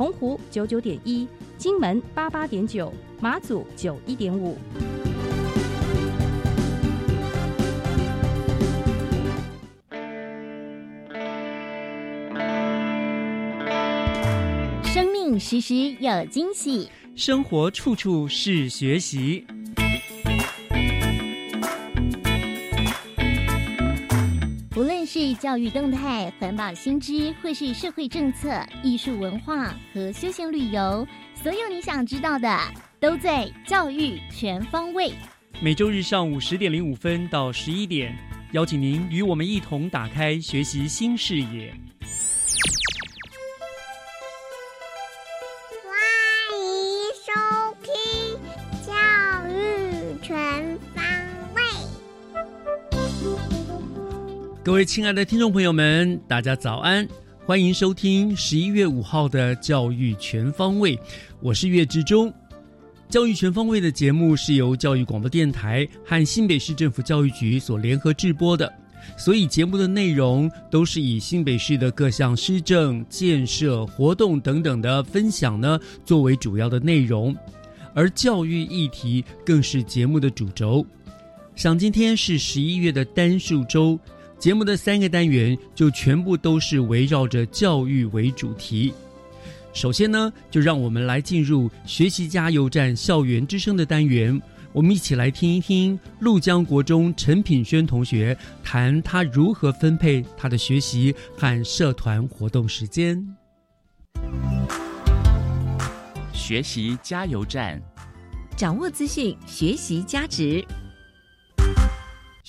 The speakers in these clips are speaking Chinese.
澎湖九九点一，金门八八点九。马祖九一点五，生命时时有惊喜，生活处处是学习。是教育动态、环保新知，或是社会政策、艺术文化和休闲旅游，所有你想知道的。都在教育全方位。每周日上午十点零五分到十一点，邀请您与我们一同打开学习新视野。各位亲爱的听众朋友们，大家早安！欢迎收听十一月五号的教育全方位，我是岳志忠。教育全方位的节目是由教育广播电台和新北市政府教育局所联合制播的，所以节目的内容都是以新北市的各项施政、建设、活动等等的分享呢作为主要的内容，而教育议题更是节目的主轴。想今天是十一月的单数周，节目的三个单元就全部都是围绕着教育为主题。首先呢，就让我们来进入学习加油站校园之声的单元，我们一起来听一听陆江国中陈品轩同学谈他如何分配他的学习和社团活动时间。学习加油站，掌握资讯，学习加值。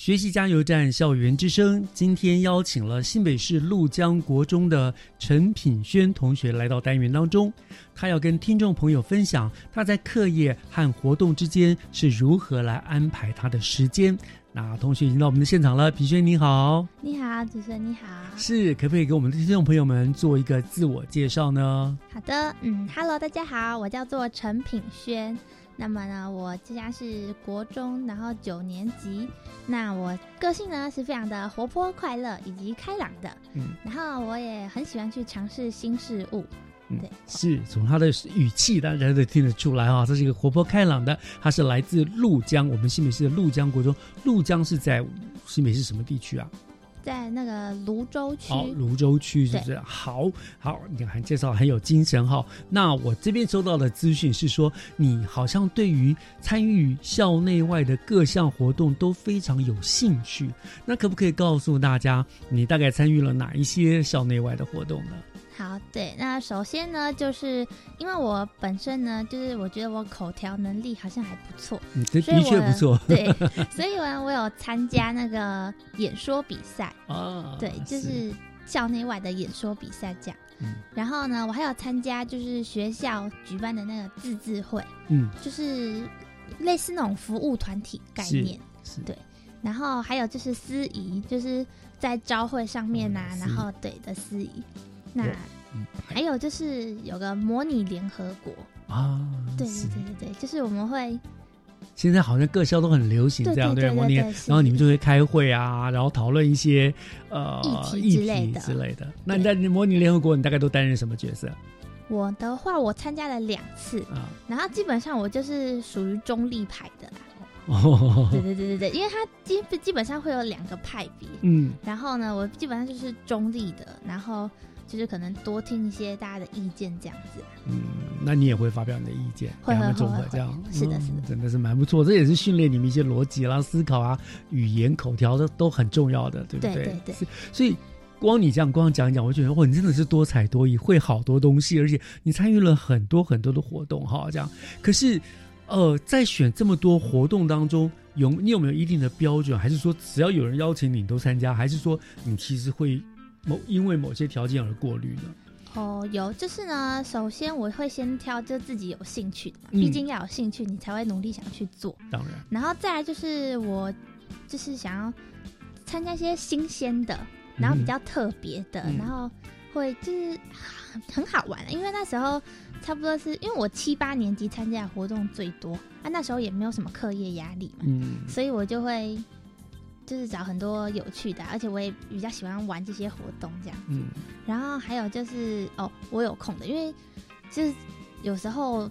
学习加油站校园之声，今天邀请了新北市陆江国中的陈品轩同学来到单元当中，他要跟听众朋友分享他在课业和活动之间是如何来安排他的时间。那同学已经到我们的现场了，品轩你好，你好，主持人你好，是可不可以给我们的听众朋友们做一个自我介绍呢？好的，嗯，Hello，大家好，我叫做陈品轩。那么呢，我这家是国中，然后九年级。那我个性呢是非常的活泼、快乐以及开朗的。嗯，然后我也很喜欢去尝试新事物。对，是从他的语气，大家都听得出来啊，他是一个活泼开朗的。他是来自鹭江，我们新北市的鹭江国中。鹭江是在新北市什么地区啊？在那个泸州区，哦，泸州区是不是？好好，你看介绍很有精神哈。那我这边收到的资讯是说，你好像对于参与校内外的各项活动都非常有兴趣。那可不可以告诉大家，你大概参与了哪一些校内外的活动呢？好，对，那首先呢，就是因为我本身呢，就是我觉得我口条能力好像还不错，嗯，的确不错，对，所以呢，我有参加那个演说比赛啊，对，就是。校内外的演说比赛这样，嗯，然后呢，我还有参加就是学校举办的那个自治会，嗯，就是类似那种服务团体概念，对，然后还有就是司仪，就是在招会上面呐，然后对的司仪。那还有就是有个模拟联合国啊，对对对对对，就是我们会现在好像各校都很流行这样对模拟，然后你们就会开会啊，然后讨论一些呃议题之类的之类的。那你在模拟联合国，你大概都担任什么角色？我的话，我参加了两次啊，然后基本上我就是属于中立派的啦。哦，对对对对对，因为它基基本上会有两个派别，嗯，然后呢，我基本上就是中立的，然后。就是可能多听一些大家的意见，这样子。嗯，那你也会发表你的意见，会会综合这样。是的，是的，真的是蛮不错。这也是训练你们一些逻辑啦、思考啊、语言口条的都很重要的，对不对？对对对。所以光你这样光讲一讲，我觉得哇，你真的是多才多艺，会好多东西，而且你参与了很多很多的活动哈。这样，可是呃，在选这么多活动当中，有你有没有一定的标准？还是说只要有人邀请你都参加？还是说你其实会？某因为某些条件而过滤呢？哦，有，就是呢，首先我会先挑就自己有兴趣的嘛，毕竟要有兴趣，你才会努力想去做。当然，然后再来就是我就是想要参加一些新鲜的，然后比较特别的，然后会就是很好玩，因为那时候差不多是因为我七八年级参加的活动最多啊，那时候也没有什么课业压力嘛，嗯，所以我就会。就是找很多有趣的，而且我也比较喜欢玩这些活动这样子。然后还有就是哦，我有空的，因为就是有时候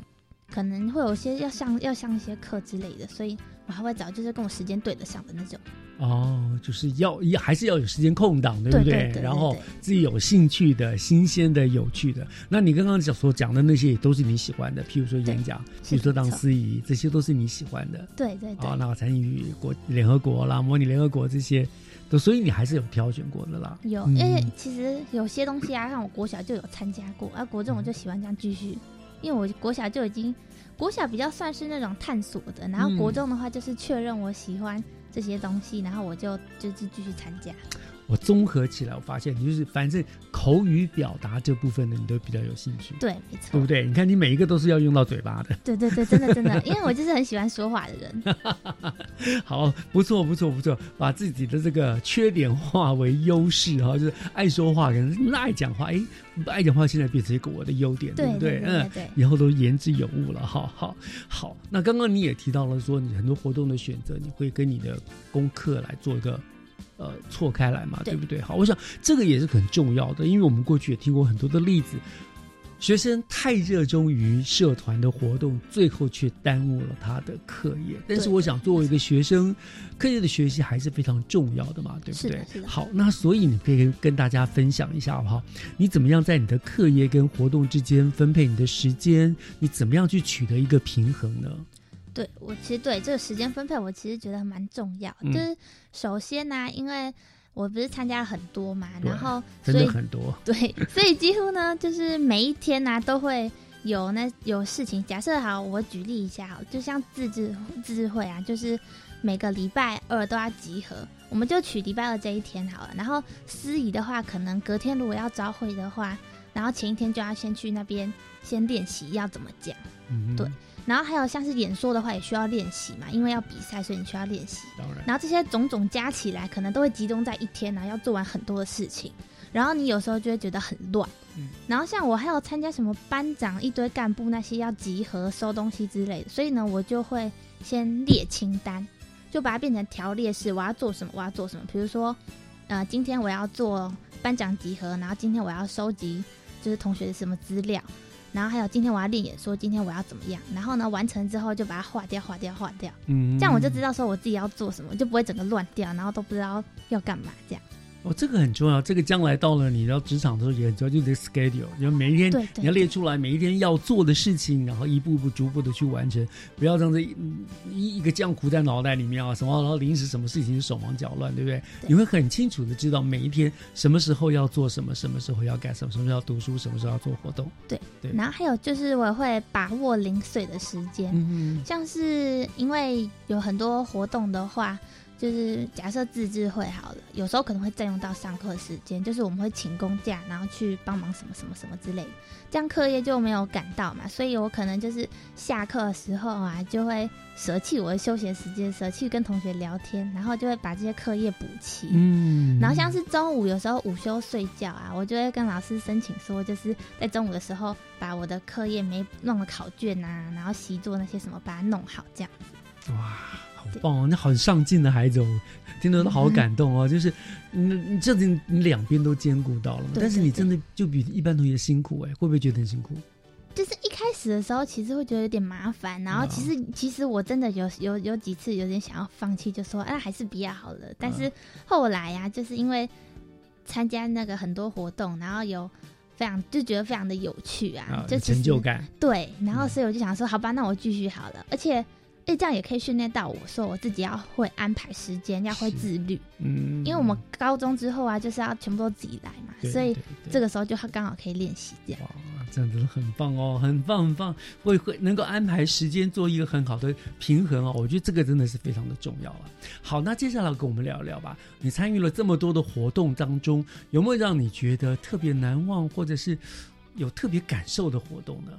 可能会有些要上要上一些课之类的，所以我还会找就是跟我时间对得上的那种。哦，就是要要还是要有时间空档，对不对？然后自己有兴趣的、新鲜的、有趣的。那你刚刚讲所讲的那些，也都是你喜欢的。譬如说演讲，譬如说当司仪，这些都是你喜欢的。对对对。啊，那参与国联合国啦、模拟联合国这些，都所以你还是有挑选过的啦。有，因为其实有些东西啊，像我国小就有参加过，而国中我就喜欢这样继续，因为我国小就已经国小比较算是那种探索的，然后国中的话就是确认我喜欢。这些东西，然后我就就是继续参加。我综合起来，我发现你就是反正口语表达这部分的，你都比较有兴趣。对，没错，对不对？你看你每一个都是要用到嘴巴的。对对对，真的真的，因为我就是很喜欢说话的人。好，不错不错不错，把自己的这个缺点化为优势哈，就是爱说话，可能爱讲话，哎，爱讲话现在变成一个我的优点，对不对？嗯，对，以后都言之有物了。好好好，那刚刚你也提到了说，你很多活动的选择，你会跟你的功课来做一个。呃，错开来嘛，对不对？好，我想这个也是很重要的，因为我们过去也听过很多的例子，学生太热衷于社团的活动，最后却耽误了他的课业。但是，我想作为一个学生，课业的学习还是非常重要的嘛，对不对？好，那所以你可以跟大家分享一下，好不好？你怎么样在你的课业跟活动之间分配你的时间？你怎么样去取得一个平衡呢？对我其实对这个时间分配，我其实觉得蛮重要。就是首先呢，因为我不是参加了很多嘛，然后所以很多对，所以几乎呢，就是每一天呢都会有那有事情。假设好，我举例一下好，就像自治自治会啊，就是每个礼拜二都要集合，我们就取礼拜二这一天好了。然后司仪的话，可能隔天如果要招会的话，然后前一天就要先去那边先练习要怎么讲，对。然后还有像是演说的话，也需要练习嘛，因为要比赛，所以你需要练习。然后这些种种加起来，可能都会集中在一天然后，要做完很多的事情。然后你有时候就会觉得很乱。嗯。然后像我还有参加什么班长一堆干部那些要集合收东西之类的，所以呢，我就会先列清单，就把它变成条列式，我要做什么，我要做什么。比如说，呃，今天我要做班长集合，然后今天我要收集就是同学的什么资料。然后还有今天我要练演说，今天我要怎么样？然后呢，完成之后就把它划掉、划掉、划掉。嗯，这样我就知道说我自己要做什么，就不会整个乱掉，然后都不知道要干嘛这样。哦，这个很重要。这个将来到了你到职场的时候也很重要，就是 schedule，你要每一天你要列出来每一天要做的事情，然后一步一步、逐步的去完成，不要让这一一个浆糊在脑袋里面啊，什么然后临时什么事情手忙脚乱，对不对？你会很清楚的知道每一天什么时候要做什么，什么时候要干什么，什么时候要读书，什么时候要做活动。对对。然后还有就是我会把握零碎的时间，嗯像是因为有很多活动的话。就是假设自治会好了，有时候可能会占用到上课时间，就是我们会请公假，然后去帮忙什么什么什么之类的，这样课业就没有赶到嘛。所以我可能就是下课的时候啊，就会舍弃我的休闲时间，舍弃跟同学聊天，然后就会把这些课业补齐。嗯，然后像是中午有时候午休睡觉啊，我就会跟老师申请说，就是在中午的时候把我的课业没弄的考卷啊，然后习作那些什么把它弄好，这样子。哇。好棒哦！那很上进的孩子，哦，听得都好感动哦。就是，你你这子你两边都兼顾到了，但是你真的就比一般同学辛苦哎，会不会觉得很辛苦？就是一开始的时候，其实会觉得有点麻烦，然后其实其实我真的有有有几次有点想要放弃，就说哎还是比较好了。但是后来呀，就是因为参加那个很多活动，然后有非常就觉得非常的有趣啊，就成就感。对，然后所以我就想说，好吧，那我继续好了，而且。哎，这样也可以训练到我说我自己要会安排时间，要会自律。嗯，因为我们高中之后啊，就是要全部都自己来嘛，所以这个时候就刚好可以练习这样。哇，这样子很棒哦，很棒很棒，会会能够安排时间做一个很好的平衡哦。我觉得这个真的是非常的重要啊。好，那接下来跟我们聊聊吧。你参与了这么多的活动当中，有没有让你觉得特别难忘，或者是有特别感受的活动呢？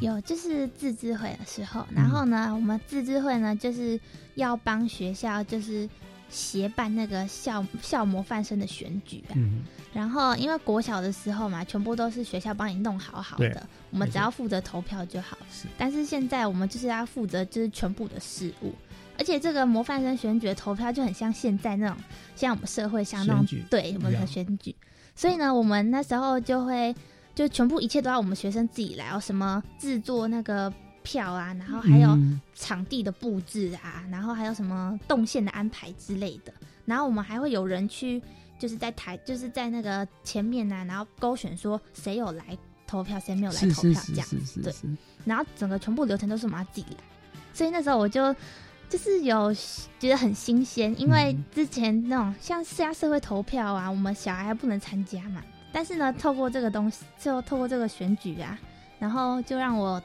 有，就是自治会的时候，然后呢，我们自治会呢就是要帮学校就是协办那个校校模范生的选举啊。嗯。然后因为国小的时候嘛，全部都是学校帮你弄好好的，我们只要负责投票就好。是。但是现在我们就是要负责就是全部的事务，而且这个模范生选举的投票就很像现在那种，像我们社会像那种对我们的选举，所以呢，我们那时候就会。就全部一切都要我们学生自己来哦，什么制作那个票啊，然后还有场地的布置啊，然后还有什么动线的安排之类的，然后我们还会有人去，就是在台，就是在那个前面啊，然后勾选说谁有来投票，谁没有来投票这样，对，然后整个全部流程都是我们要自己来，所以那时候我就就是有觉得很新鲜，因为之前那种像私家社会投票啊，我们小孩还不能参加嘛。但是呢，透过这个东西，就透过这个选举啊，然后就让我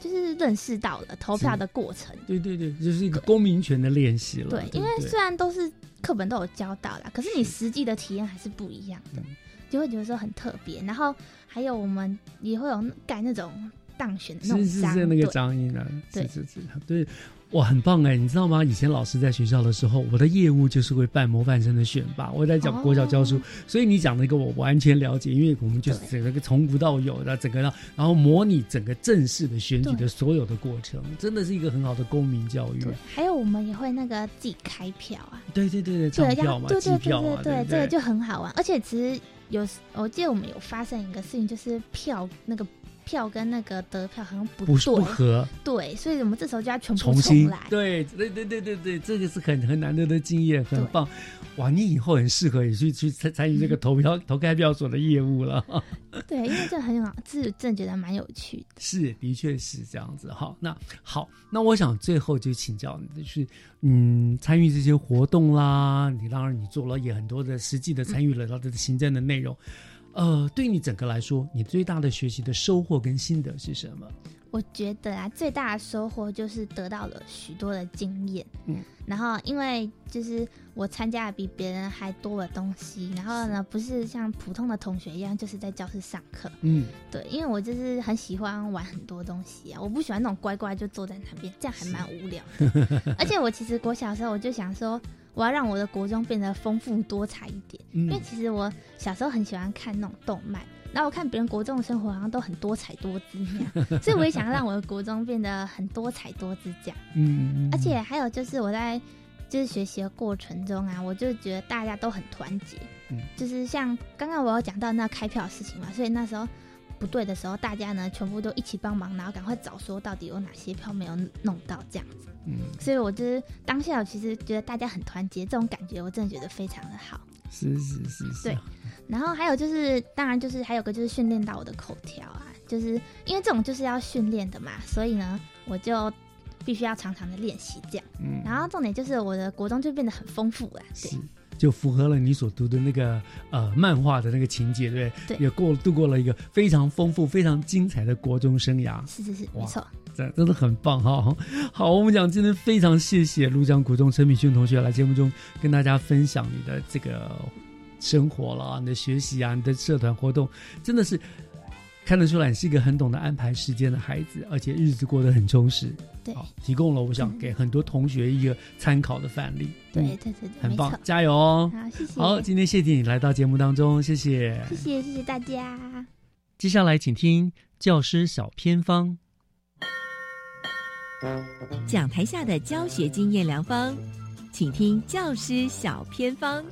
就是认识到了投票的过程。对对对，就是一个公民权的练习了。对，因为虽然都是课本都有教到啦，可是你实际的体验还是不一样的，就会觉得说很特别。然后还有我们也会有盖那种当选的那种章，那个章印啊，对是是，对。哇，很棒哎！你知道吗？以前老师在学校的时候，我的业务就是会办模范生的选拔。我在讲国小教书，所以你讲那个我完全了解，因为我们就是整个从无到有的整个，然后模拟整个正式的选举的所有的过程，真的是一个很好的公民教育。还有我们也会那个自己开票啊，对对对对，钞票嘛，机票嘛，对这个就很好玩。而且其实有，我记得我们有发生一个事情，就是票那个。票跟那个得票好像不不合，对，所以我们这时候就要全部重新来。对，对，对，对，对，对，这个是很很难得的经验，很棒。哇，你以后很适合也去去参参与这个投票 投开票所的业务了。对，因为这很好，自真觉得蛮有趣的。是，的确是这样子。好，那好，那我想最后就请教你，就是嗯，参与这些活动啦，你当然你做了也很多的实际的参与了它的行政的内容。呃，对你整个来说，你最大的学习的收获跟心得是什么？我觉得啊，最大的收获就是得到了许多的经验。嗯，然后因为就是我参加的比别人还多的东西，然后呢，不是像普通的同学一样，就是在教室上课。嗯，对，因为我就是很喜欢玩很多东西啊，我不喜欢那种乖乖就坐在那边，这样还蛮无聊的。而且我其实国小时候我就想说。我要让我的国中变得丰富多彩一点，因为其实我小时候很喜欢看那种动漫，然后我看别人国中的生活好像都很多彩多姿那样，所以我也想要让我的国中变得很多彩多姿这样。嗯，而且还有就是我在就是学习的过程中啊，我就觉得大家都很团结，嗯，就是像刚刚我有讲到那开票的事情嘛，所以那时候不对的时候，大家呢全部都一起帮忙，然后赶快找说到底有哪些票没有弄到这样子。嗯，所以我就是当下，我其实觉得大家很团结，这种感觉我真的觉得非常的好。是是是是。对，然后还有就是，当然就是还有个就是训练到我的口条啊，就是因为这种就是要训练的嘛，所以呢，我就必须要常常的练习这样。嗯。然后重点就是我的国中就变得很丰富了。是。就符合了你所读的那个呃漫画的那个情节，对不对？对。也过度过了一个非常丰富、非常精彩的国中生涯。是是是，没错。真真的很棒哈！好，我们讲今天非常谢谢庐江古中陈敏勋同学来节目中跟大家分享你的这个生活了，你的学习啊，你的社团活动，真的是看得出来你是一个很懂得安排时间的孩子，而且日子过得很充实。对，提供了我想给很多同学一个参考的范例。对对对，很棒，加油哦！好，谢谢。好，今天谢谢你来到节目当中，谢谢，谢谢谢谢大家。接下来请听教师小偏方。讲台下的教学经验良方，请听教师小偏方。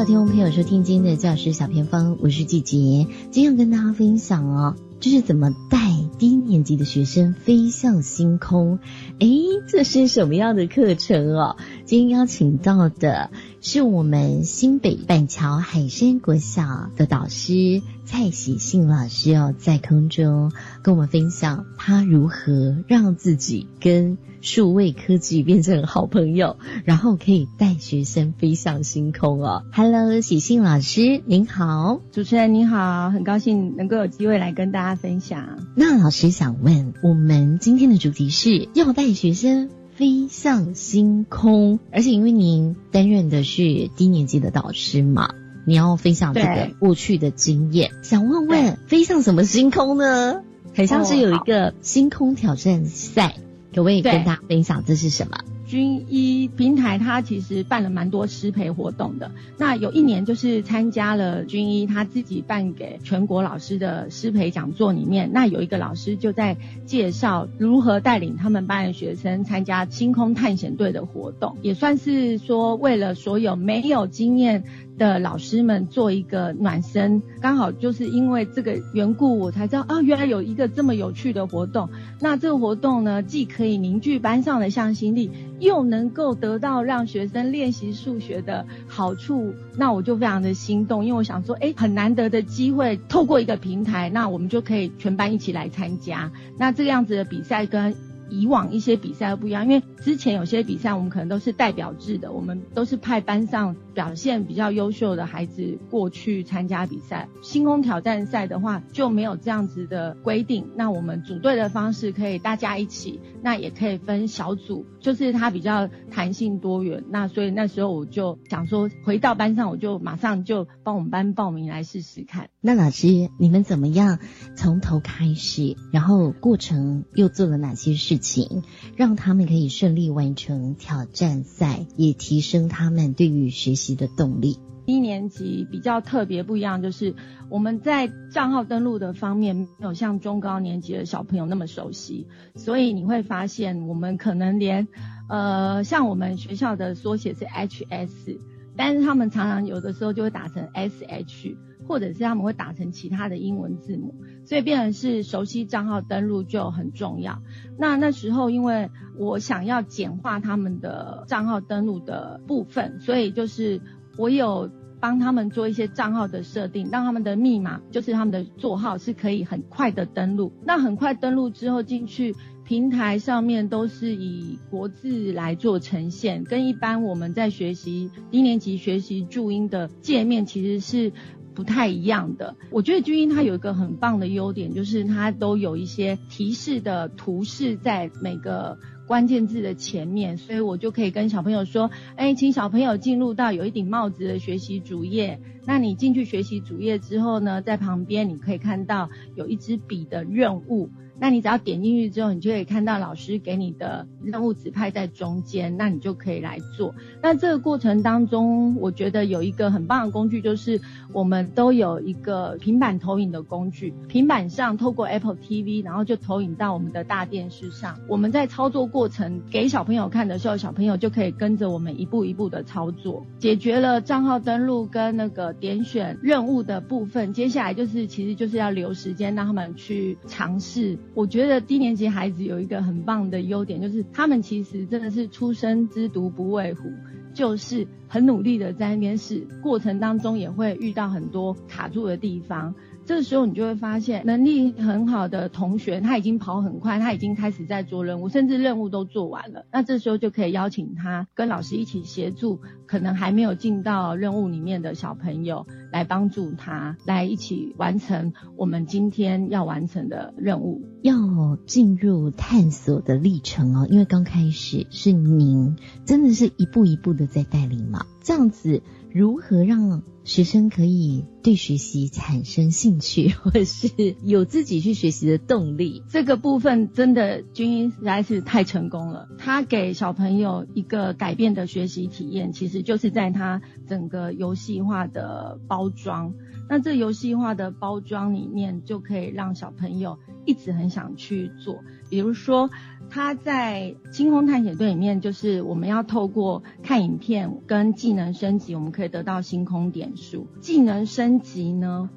欢迎所有听众朋友收听今天的教师小偏方，我是季杰，今天跟大家分享哦，就是怎么带低年级的学生飞向星空。哎，这是什么样的课程哦？今天邀请到的。是我们新北板桥海山国小的导师蔡喜信老师哦，在空中跟我们分享他如何让自己跟数位科技变成好朋友，然后可以带学生飞向星空哦。Hello，喜信老师您好，主持人您好，很高兴能够有机会来跟大家分享。那老师想问，我们今天的主题是要带学生。飞向星空，而且因为您担任的是低年级的导师嘛，你要分享这个过去的经验，想问问飞向什么星空呢？很像是有一个星空挑战赛，可不可以跟大家分享这是什么？军医平台，它其实办了蛮多师培活动的。那有一年就是参加了军医他自己办给全国老师的师培讲座里面，那有一个老师就在介绍如何带领他们班的学生参加星空探险队的活动，也算是说为了所有没有经验。的老师们做一个暖身，刚好就是因为这个缘故，我才知道啊，原来有一个这么有趣的活动。那这个活动呢，既可以凝聚班上的向心力，又能够得到让学生练习数学的好处。那我就非常的心动，因为我想说，哎，很难得的机会，透过一个平台，那我们就可以全班一起来参加。那这个样子的比赛跟。以往一些比赛不一样，因为之前有些比赛我们可能都是代表制的，我们都是派班上表现比较优秀的孩子过去参加比赛。星空挑战赛的话就没有这样子的规定，那我们组队的方式可以大家一起，那也可以分小组，就是它比较弹性多元。那所以那时候我就想说，回到班上我就马上就帮我们班报名来试试看。那老师你们怎么样从头开始，然后过程又做了哪些事？情让他们可以顺利完成挑战赛，也提升他们对于学习的动力。一年级比较特别不一样，就是我们在账号登录的方面没有像中高年级的小朋友那么熟悉，所以你会发现我们可能连呃像我们学校的缩写是 HS，但是他们常常有的时候就会打成 SH。或者是他们会打成其他的英文字母，所以变成是熟悉账号登录就很重要。那那时候因为我想要简化他们的账号登录的部分，所以就是我有帮他们做一些账号的设定，让他们的密码就是他们的座号是可以很快的登录。那很快登录之后进去平台上面都是以国字来做呈现，跟一般我们在学习低年级学习注音的界面其实是。不太一样的，我觉得君英它有一个很棒的优点，就是它都有一些提示的图示在每个关键字的前面，所以我就可以跟小朋友说，哎，请小朋友进入到有一顶帽子的学习主页。那你进去学习主页之后呢，在旁边你可以看到有一支笔的任务。那你只要点进去之后，你就可以看到老师给你的任务指派在中间，那你就可以来做。那这个过程当中，我觉得有一个很棒的工具，就是我们都有一个平板投影的工具，平板上透过 Apple TV，然后就投影到我们的大电视上。我们在操作过程给小朋友看的时候，小朋友就可以跟着我们一步一步的操作，解决了账号登录跟那个点选任务的部分。接下来就是其实就是要留时间让他们去尝试。我觉得低年级孩子有一个很棒的优点，就是他们其实真的是初生之犊不畏虎，就是很努力的在那边试，过程当中也会遇到很多卡住的地方。这时候你就会发现，能力很好的同学他已经跑很快，他已经开始在做任务，甚至任务都做完了。那这时候就可以邀请他跟老师一起协助，可能还没有进到任务里面的小朋友来帮助他，来一起完成我们今天要完成的任务。要进入探索的历程哦，因为刚开始是您真的是一步一步的在带领嘛，这样子。如何让学生可以对学习产生兴趣，或是有自己去学习的动力？这个部分真的军音实在是太成功了。他给小朋友一个改变的学习体验，其实就是在他整个游戏化的包装。那这游戏化的包装里面，就可以让小朋友一直很想去做，比如说。他在星空探险队里面，就是我们要透过看影片跟技能升级，我们可以得到星空点数。技能升级呢，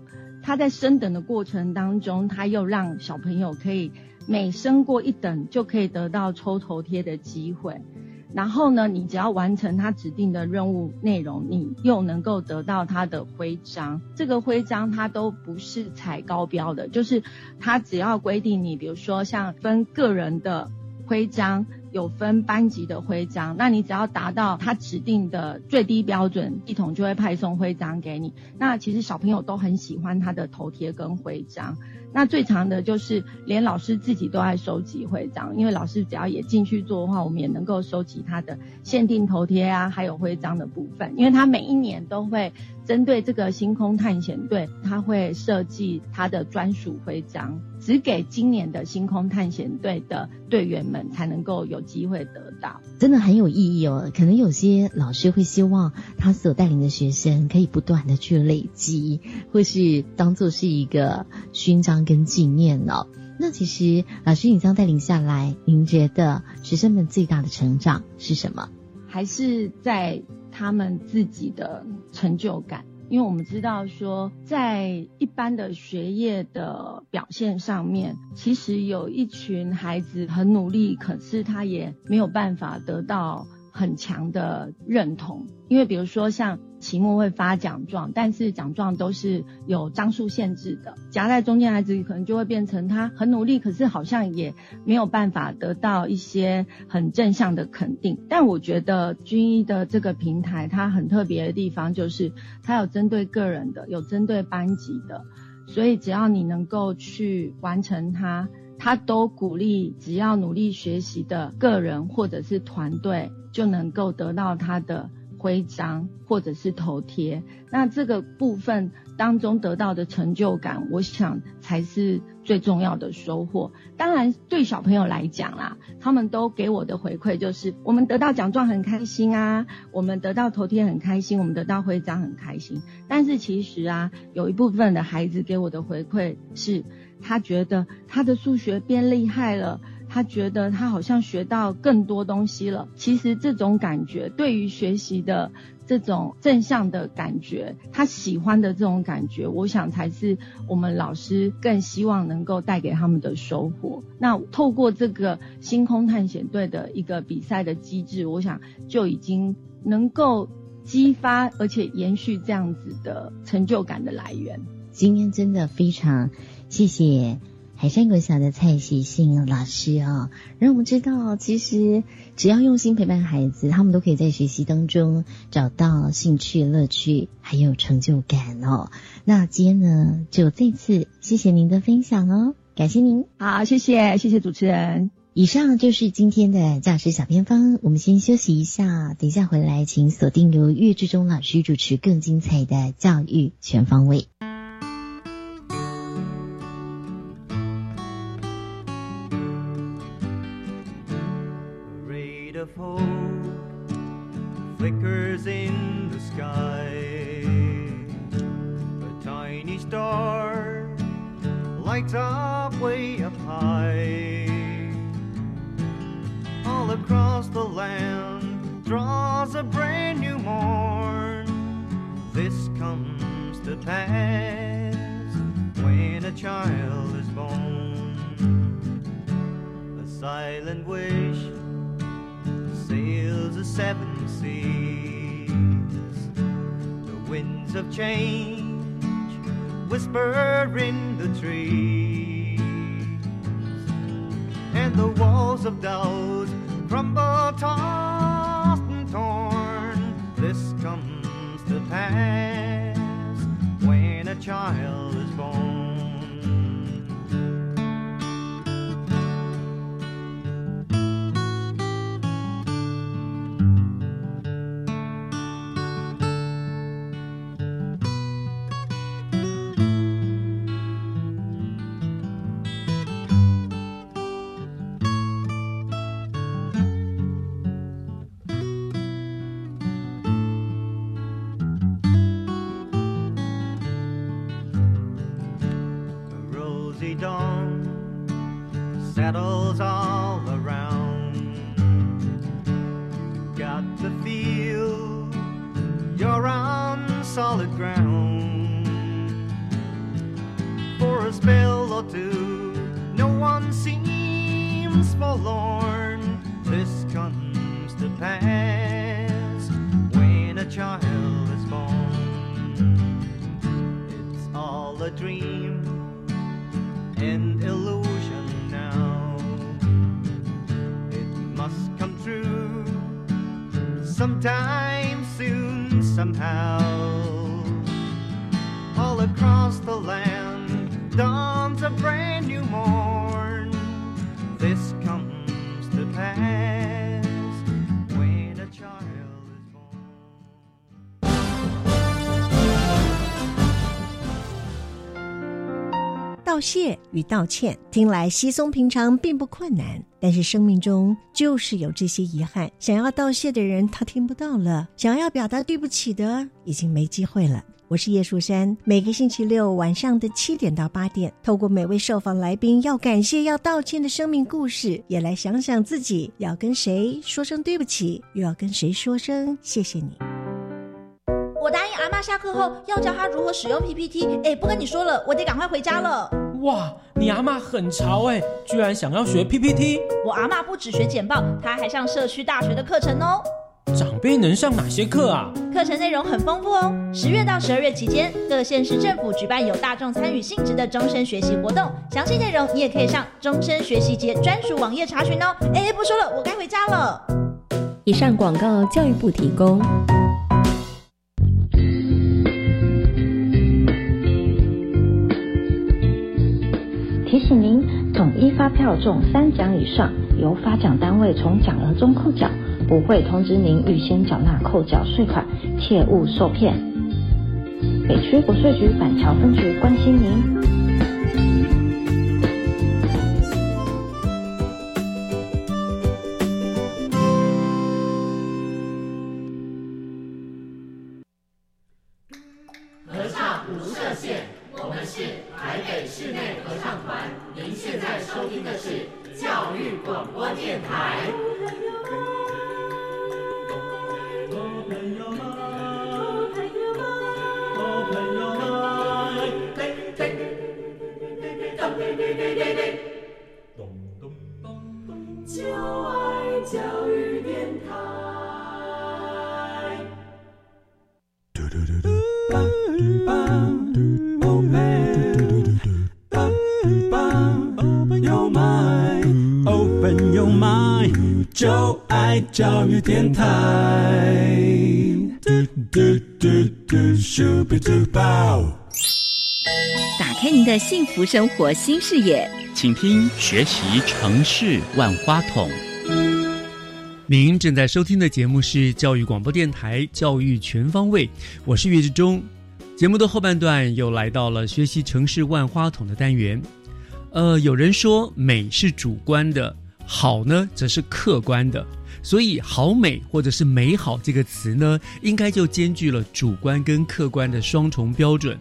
他在升等的过程当中，他又让小朋友可以每升过一等就可以得到抽头贴的机会。然后呢，你只要完成他指定的任务内容，你又能够得到他的徽章。这个徽章它都不是踩高标的，就是他只要规定你，比如说像分个人的。徽章有分班级的徽章，那你只要达到他指定的最低标准，系统就会派送徽章给你。那其实小朋友都很喜欢他的头贴跟徽章。那最长的就是连老师自己都爱收集徽章，因为老师只要也进去做的话，我们也能够收集他的限定头贴啊，还有徽章的部分，因为他每一年都会针对这个星空探险队，他会设计他的专属徽章。只给今年的星空探险队的队员们才能够有机会得到，真的很有意义哦。可能有些老师会希望他所带领的学生可以不断的去累积，或是当做是一个勋章跟纪念哦。那其实老师你这样带领下来，您觉得学生们最大的成长是什么？还是在他们自己的成就感？因为我们知道说，在一般的学业的表现上面，其实有一群孩子很努力，可是他也没有办法得到。很强的认同，因为比如说像期末会发奖状，但是奖状都是有张数限制的，夹在中间孩子可能就会变成他很努力，可是好像也没有办法得到一些很正向的肯定。但我觉得军医的这个平台，它很特别的地方就是它有针对个人的，有针对班级的，所以只要你能够去完成它，它都鼓励只要努力学习的个人或者是团队。就能够得到他的徽章或者是头贴，那这个部分当中得到的成就感，我想才是最重要的收获。当然，对小朋友来讲啦，他们都给我的回馈就是，我们得到奖状很开心啊，我们得到头贴很开心，我们得到徽章很开心。但是其实啊，有一部分的孩子给我的回馈是，他觉得他的数学变厉害了。他觉得他好像学到更多东西了。其实这种感觉，对于学习的这种正向的感觉，他喜欢的这种感觉，我想才是我们老师更希望能够带给他们的收获。那透过这个星空探险队的一个比赛的机制，我想就已经能够激发而且延续这样子的成就感的来源。今天真的非常谢谢。海山国小的蔡喜信老师啊，让我们知道，其实只要用心陪伴孩子，他们都可以在学习当中找到兴趣、乐趣，还有成就感哦。那今天呢，就再次谢谢您的分享哦，感谢您。好，谢谢，谢谢主持人。以上就是今天的教师小偏方，我们先休息一下，等一下回来，请锁定由岳志忠老师主持更精彩的教育全方位。dawn settles all around. You got the feel you're on solid ground. For a spell or two, no one seems forlorn. This comes to pass when a child is born. It's all a dream an illusion now. It must come true sometime soon, somehow. All across the land dawns a brand new morn. This comes to pass. 道谢与道歉听来稀松平常，并不困难。但是生命中就是有这些遗憾，想要道谢的人他听不到了，想要表达对不起的已经没机会了。我是叶树山，每个星期六晚上的七点到八点，透过每位受访来宾要感谢、要道歉的生命故事，也来想想自己要跟谁说声对不起，又要跟谁说声谢谢你。我答应阿妈下课后要教她如何使用 PPT，哎，不跟你说了，我得赶快回家了。哇，你阿妈很潮哎，居然想要学 PPT。我阿妈不只学简报，她还上社区大学的课程哦。长辈能上哪些课啊？课程内容很丰富哦。十月到十二月期间，各县市政府举办有大众参与性质的终身学习活动，详细内容你也可以上终身学习节专属网页查询哦。哎，不说了，我该回家了。以上广告，教育部提供。票中三奖以上，由发奖单位从奖额中扣缴，不会通知您预先缴纳扣缴税款，切勿受骗。北区国税局板桥分局关心您。的幸福生活新视野，请听学习城市万花筒。您正在收听的节目是教育广播电台《教育全方位》，我是岳志忠。节目的后半段又来到了学习城市万花筒的单元。呃，有人说美是主观的，好呢则是客观的，所以“好美”或者是“美好”这个词呢，应该就兼具了主观跟客观的双重标准。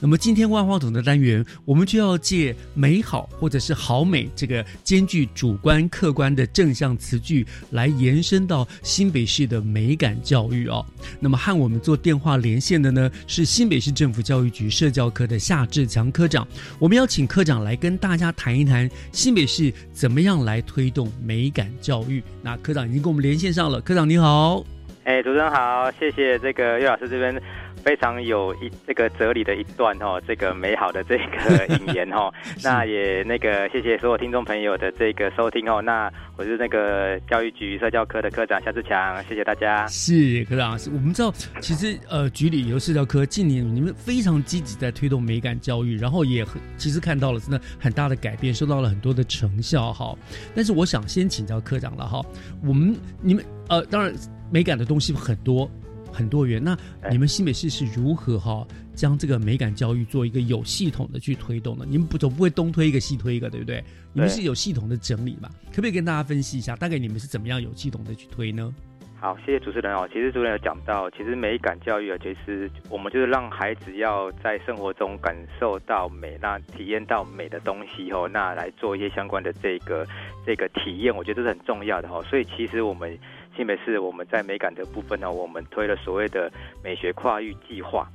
那么今天万花筒的单元，我们就要借“美好”或者是“好美”这个兼具主观客观的正向词句，来延伸到新北市的美感教育哦。那么和我们做电话连线的呢，是新北市政府教育局社教科的夏志强科长。我们邀请科长来跟大家谈一谈新北市怎么样来推动美感教育。那科长已经跟我们连线上了，科长你好。哎，主持人好，谢谢这个岳老师这边非常有一这个哲理的一段哦，这个美好的这个 引言哦，那也那个谢谢所有听众朋友的这个收听哦，那我是那个教育局社教科的科长夏志强，谢谢大家。是科长，我们知道其实呃局里由社教科近年你们非常积极在推动美感教育，然后也很其实看到了真的很大的改变，收到了很多的成效哈。但是我想先请教科长了哈，我们你们呃当然。美感的东西很多，很多元。那你们新北市是如何哈将这个美感教育做一个有系统的去推动的？你们不总不会东推一个西推一个，对不对？你们是有系统的整理嘛？可不可以跟大家分析一下，大概你们是怎么样有系统的去推呢？好，谢谢主持人哦。其实主持人有讲到，其实美感教育啊，其实我们就是让孩子要在生活中感受到美，那体验到美的东西哦，那来做一些相关的这个这个体验，我觉得这是很重要的哈。所以其实我们新北市我们在美感的部分呢，我们推了所谓的美学跨域计划。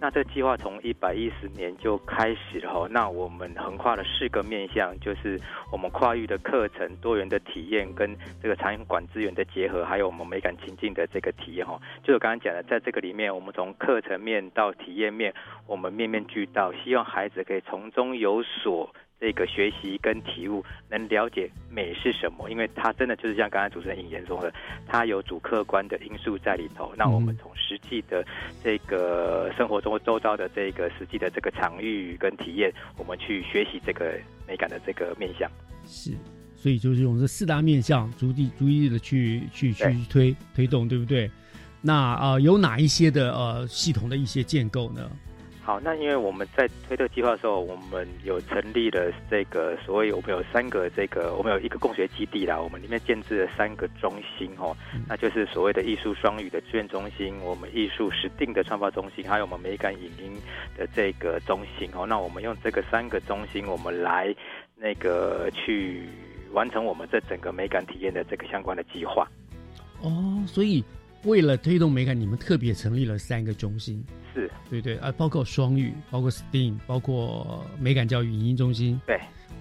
那这计划从一百一十年就开始了哈，那我们横跨了四个面向，就是我们跨域的课程、多元的体验跟这个场馆资源的结合，还有我们美感情境的这个体验哈。就我刚刚讲的，在这个里面，我们从课程面到体验面，我们面面俱到，希望孩子可以从中有所。这个学习跟体悟，能了解美是什么，因为它真的就是像刚才主持人引言说的，它有主客观的因素在里头。那我们从实际的这个生活中周遭的这个实际的这个场域跟体验，我们去学习这个美感的这个面向。是。所以就是用这四大面向，逐地逐一的去去去推推动，对不对？那呃，有哪一些的呃系统的一些建构呢？好，那因为我们在推特计划的时候，我们有成立了这个所谓我们有三个这个我们有一个共学基地啦，我们里面建置了三个中心哦，那就是所谓的艺术双语的志愿中心，我们艺术实定的创发中心，还有我们美感影音的这个中心哦。那我们用这个三个中心，我们来那个去。完成我们这整个美感体验的这个相关的计划，哦，所以为了推动美感，你们特别成立了三个中心，是。对对啊，包括双语，包括 STEAM，包括美感教育影音中心，对，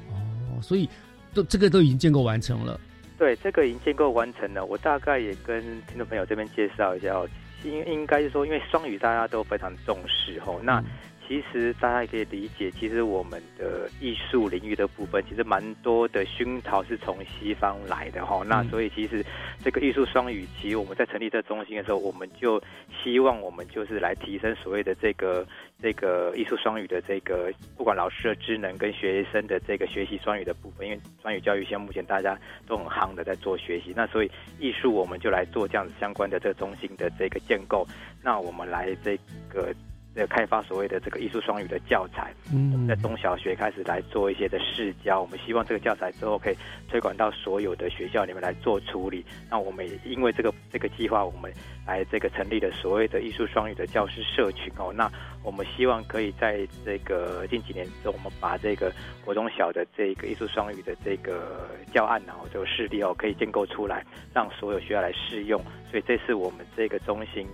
哦，所以都这个都已经建构完成了，对，这个已经建构完成了。我大概也跟听众朋友这边介绍一下哦，应应该是说，因为双语大家都非常重视哦，那。其实大家也可以理解，其实我们的艺术领域的部分，其实蛮多的熏陶是从西方来的哈。那所以其实这个艺术双语，其实我们在成立这中心的时候，我们就希望我们就是来提升所谓的这个这个艺术双语的这个，不管老师的职能跟学生的这个学习双语的部分，因为双语教育现在目前大家都很夯的在做学习，那所以艺术我们就来做这样子相关的这个中心的这个建构。那我们来这个。个开发所谓的这个艺术双语的教材，嗯，我们在中小学开始来做一些的试教，我们希望这个教材之后可以推广到所有的学校里面来做处理。那我们也因为这个这个计划，我们来这个成立了所谓的艺术双语的教师社群哦。那我们希望可以在这个近几年中，我们把这个国中小的这个艺术双语的这个教案然后这个事例哦，可以建构出来，让所有学校来试用。所以这是我们这个中心。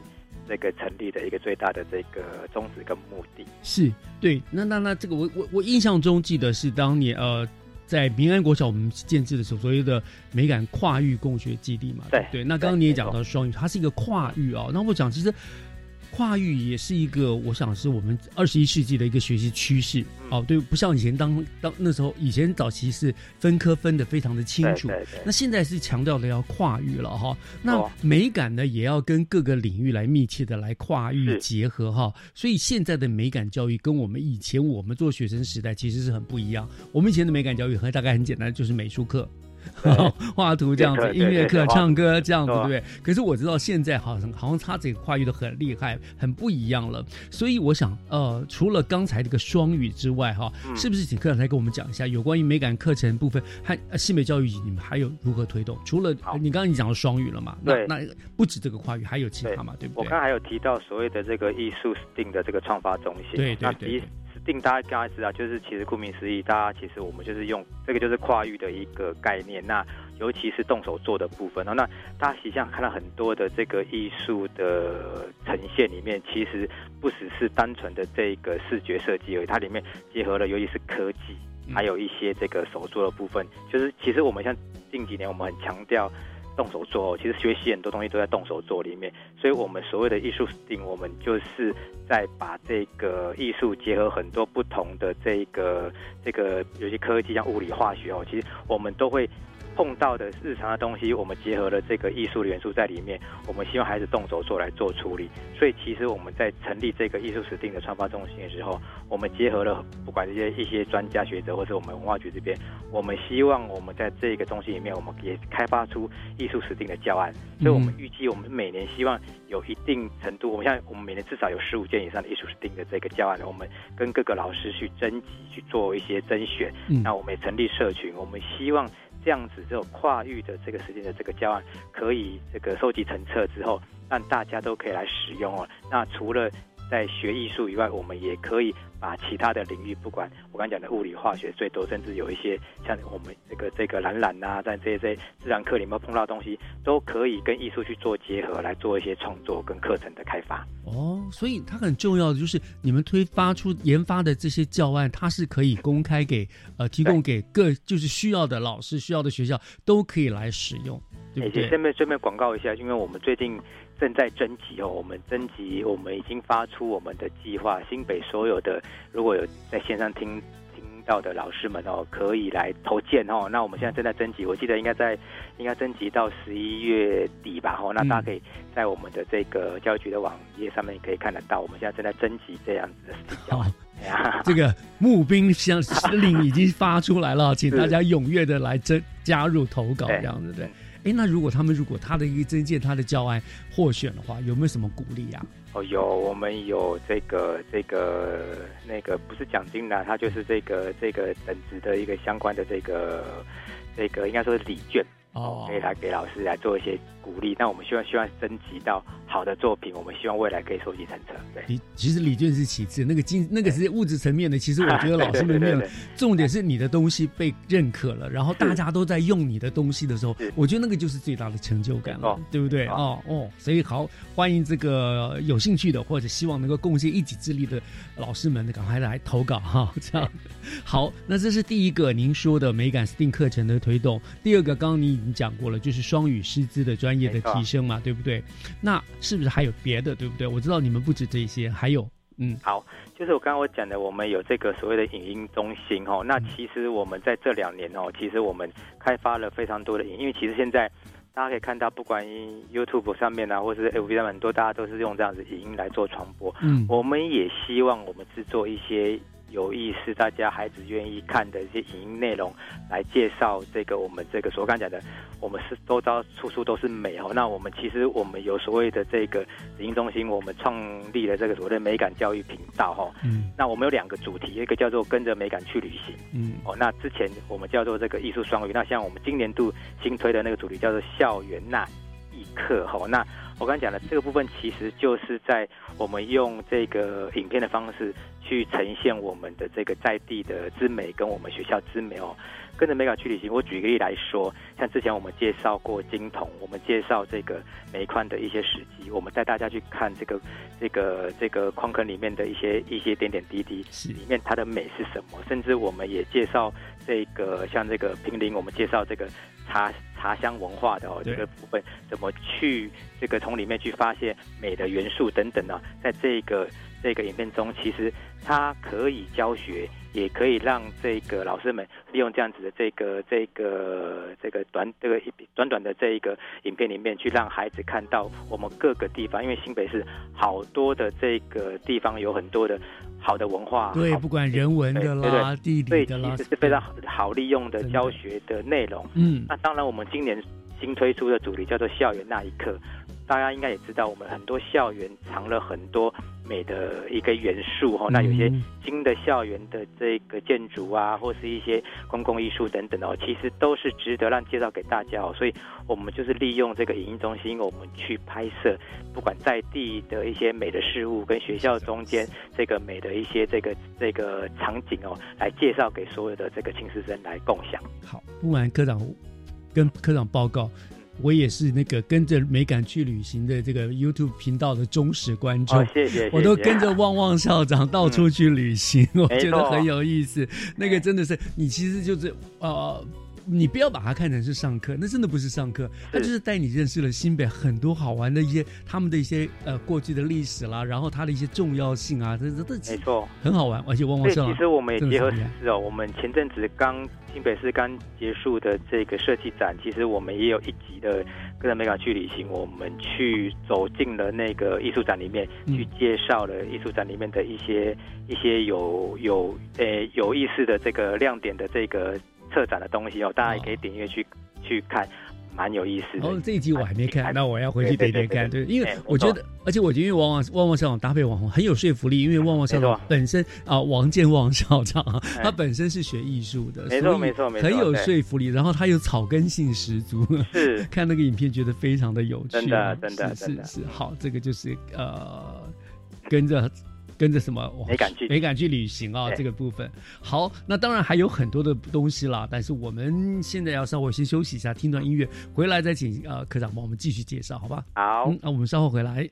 这个成立的一个最大的这个宗旨跟目的是对，那那那这个我我我印象中记得是当年呃在民安国小我们建制的时候，所谓的美感跨域共学基地嘛，对对。那刚刚你也讲到双语，它是一个跨域啊。那我讲其实。跨域也是一个，我想是我们二十一世纪的一个学习趋势哦。对，不像以前当当那时候，以前早期是分科分的非常的清楚，那现在是强调的要跨域了哈。那美感呢，也要跟各个领域来密切的来跨域结合哈。所以现在的美感教育跟我们以前我们做学生时代其实是很不一样。我们以前的美感教育和大概很简单，就是美术课。画图这样子，音乐课、唱歌这样子，对不对？可是我知道现在好像好像他这个跨越的很厉害，很不一样了。所以我想，呃，除了刚才这个双语之外，哈，是不是请科长来跟我们讲一下有关于美感课程部分和西美教育，你们还有如何推动？除了你刚刚你讲到双语了嘛？那那不止这个跨域，还有其他嘛？对不对？我刚才还有提到所谓的这个艺术定的这个创发中心，对对对。定大家知道，就是其实顾名思义，大家其实我们就是用这个就是跨域的一个概念。那尤其是动手做的部分，那大家实际上看到很多的这个艺术的呈现里面，其实不只是单纯的这个视觉设计而已，它里面结合了尤其是科技，还有一些这个手作的部分。就是其实我们像近几年我们很强调。动手做，其实学习很多东西都在动手做里面，所以我们所谓的艺术顶我们就是在把这个艺术结合很多不同的这个这个有些科技，像物理、化学哦，其实我们都会。碰到的日常的东西，我们结合了这个艺术的元素在里面。我们希望孩子动手做来做处理。所以其实我们在成立这个艺术史定的创发中心的时候，我们结合了不管这些一些专家学者，或者我们文化局这边，我们希望我们在这个中心里面，我们也开发出艺术史定的教案。所以我们预计我们每年希望有一定程度，我们现在我们每年至少有十五件以上的艺术史定的这个教案，我们跟各个老师去征集去做一些甄选。那我们也成立社群，我们希望。这样子，这种跨域的这个时间的这个教案，可以这个收集成册之后，让大家都可以来使用哦。那除了在学艺术以外，我们也可以把其他的领域，不管我刚讲的物理、化学最多，甚至有一些像我们这个这个懒懒啊，在这些自然课里面碰到的东西，都可以跟艺术去做结合，来做一些创作跟课程的开发。哦，所以它很重要的就是你们推发出研发的这些教案，它是可以公开给呃提供给各就是需要的老师、需要的学校都可以来使用，对不对？顺便顺便广告一下，因为我们最近。正在征集哦，我们征集，我们已经发出我们的计划。新北所有的如果有在线上听听到的老师们哦，可以来投件哦。那我们现在正在征集，我记得应该在应该征集到十一月底吧。哦，那大家可以在我们的这个教育局的网页上面可以看得到，我们现在正在征集这样子的。这个募兵像令已经发出来了，请大家踊跃的来征加入投稿，这样子对。哎，那如果他们如果他的一个增建他的教案获选的话，有没有什么鼓励啊？哦，有，我们有这个这个那个不是奖金啦，它就是这个这个等值的一个相关的这个这个应该说是礼券。哦，可以来给老师来做一些鼓励。那我们希望希望升级到好的作品，我们希望未来可以收集成册。对，其实礼券是其次，那个金那个是物质层面的。其实我觉得老师们没有，重点是你的东西被认可了，然后大家都在用你的东西的时候，我觉得那个就是最大的成就感了，对不对？哦哦，所以好欢迎这个有兴趣的或者希望能够贡献一己之力的老师们，赶快来投稿哈。这样 好，那这是第一个您说的美感 STEAM 课程的推动。第二个，刚刚你。讲过了，就是双语师资的专业的提升嘛，对不对？那是不是还有别的，对不对？我知道你们不止这些，还有，嗯，好，就是我刚刚我讲的，我们有这个所谓的影音中心哦。那其实我们在这两年哦，其实我们开发了非常多的影，因为其实现在大家可以看到，不管 YouTube 上面啊，或者是 FB 上面，很多大家都是用这样子影音来做传播。嗯，我们也希望我们制作一些。有意思，大家孩子愿意看的一些影音内容，来介绍这个我们这个所刚讲的，我们是周遭处处都是美哦。那我们其实我们有所谓的这个影音中心，我们创立了这个所谓的美感教育频道哈。嗯。那我们有两个主题，一个叫做跟着美感去旅行。嗯。哦，那之前我们叫做这个艺术双语，那像我们今年度新推的那个主题叫做校园那一刻哈。那我刚才讲的这个部分，其实就是在我们用这个影片的方式。去呈现我们的这个在地的之美跟我们学校之美哦，跟着美感去旅行。我举个例来说，像之前我们介绍过金童，我们介绍这个煤矿的一些史迹，我们带大家去看这个这个这个矿坑里面的一些一些点点滴滴，里面它的美是什么？甚至我们也介绍这个像这个平林，我们介绍这个茶茶香文化的哦这个部分，怎么去这个从里面去发现美的元素等等呢？在这个这个影片中，其实。它可以教学，也可以让这个老师们利用这样子的这个这个这个短这个短短的这一个影片里面，去让孩子看到我们各个地方。因为新北市好多的这个地方有很多的好的文化，对，不管人文的啦、地理的啦，其实是非常好利用的教学的内容。嗯，那当然，我们今年新推出的主题叫做“校园那一刻”。大家应该也知道，我们很多校园藏了很多美的一个元素哈。那有些新的校园的这个建筑啊，或是一些公共艺术等等哦，其实都是值得让介绍给大家哦。所以，我们就是利用这个影音中心，我们去拍摄，不管在地的一些美的事物，跟学校中间这个美的一些这个这个场景哦，来介绍给所有的这个青师生来共享。好，不瞒科长跟科长报告。我也是那个跟着美感去旅行的这个 YouTube 频道的忠实观众，谢谢，我都跟着旺旺校长到处去旅行，我觉得很有意思。那个真的是，你其实就是呃。你不要把它看成是上课，那真的不是上课，他就是带你认识了新北很多好玩的一些他们的一些呃过去的历史啦，然后它的一些重要性啊，这这这没错，很好玩，而且旺旺上。其实我们也结合时事哦，我们前阵子刚新北市刚结束的这个设计展，其实我们也有一集的跟着美感去旅行，我们去走进了那个艺术展里面，去介绍了艺术展里面的一些一些有有呃有意思的这个亮点的这个。策展的东西哦，大家也可以点阅去去看，蛮有意思的。哦，这一集我还没看，那我要回去点点看。对，因为我觉得，而且我觉得，因为旺旺旺旺校长搭配网红很有说服力，因为旺旺校长本身啊，王建旺校长他本身是学艺术的，没错没错没错，很有说服力。然后他有草根性十足，是看那个影片觉得非常的有趣，真的真的是是好，这个就是呃跟着。跟着什么？没敢去，没敢去旅行啊！这个部分好，那当然还有很多的东西啦。但是我们现在要稍微先休息一下，听段音乐，回来再请呃科长帮我们继续介绍，好吧？好，那我们稍后回来。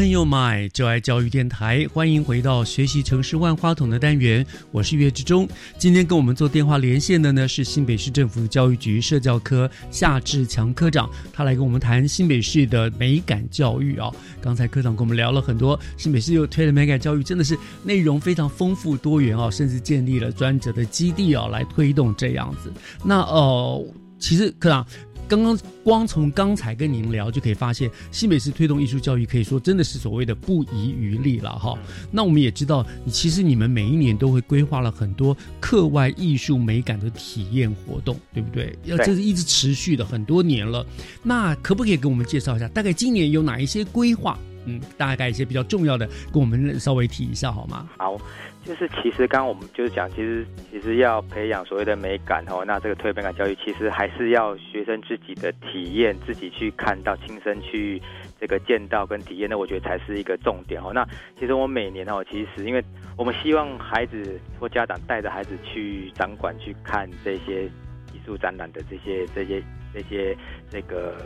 朋友们，就爱教育电台，欢迎回到学习城市万花筒的单元，我是岳志忠。今天跟我们做电话连线的呢是新北市政府教育局社教科夏志强科长，他来跟我们谈新北市的美感教育啊。刚才科长跟我们聊了很多，新北市又推了美感教育，真的是内容非常丰富多元啊，甚至建立了专责的基地啊，来推动这样子。那呃，其实科长。刚刚光从刚才跟您聊就可以发现，新北市推动艺术教育可以说真的是所谓的不遗余力了哈。那我们也知道，其实你们每一年都会规划了很多课外艺术美感的体验活动，对不对？要这是一直持续的很多年了。那可不可以给我们介绍一下，大概今年有哪一些规划？嗯，大概一些比较重要的，跟我们稍微提一下好吗？好。就是其实刚刚我们就是讲，其实其实要培养所谓的美感哦，那这个推美感教育其实还是要学生自己的体验，自己去看到、亲身去这个见到跟体验，那我觉得才是一个重点哦。那其实我每年哦，其实因为我们希望孩子或家长带着孩子去展馆去看这些艺术展览的这些这些这些这个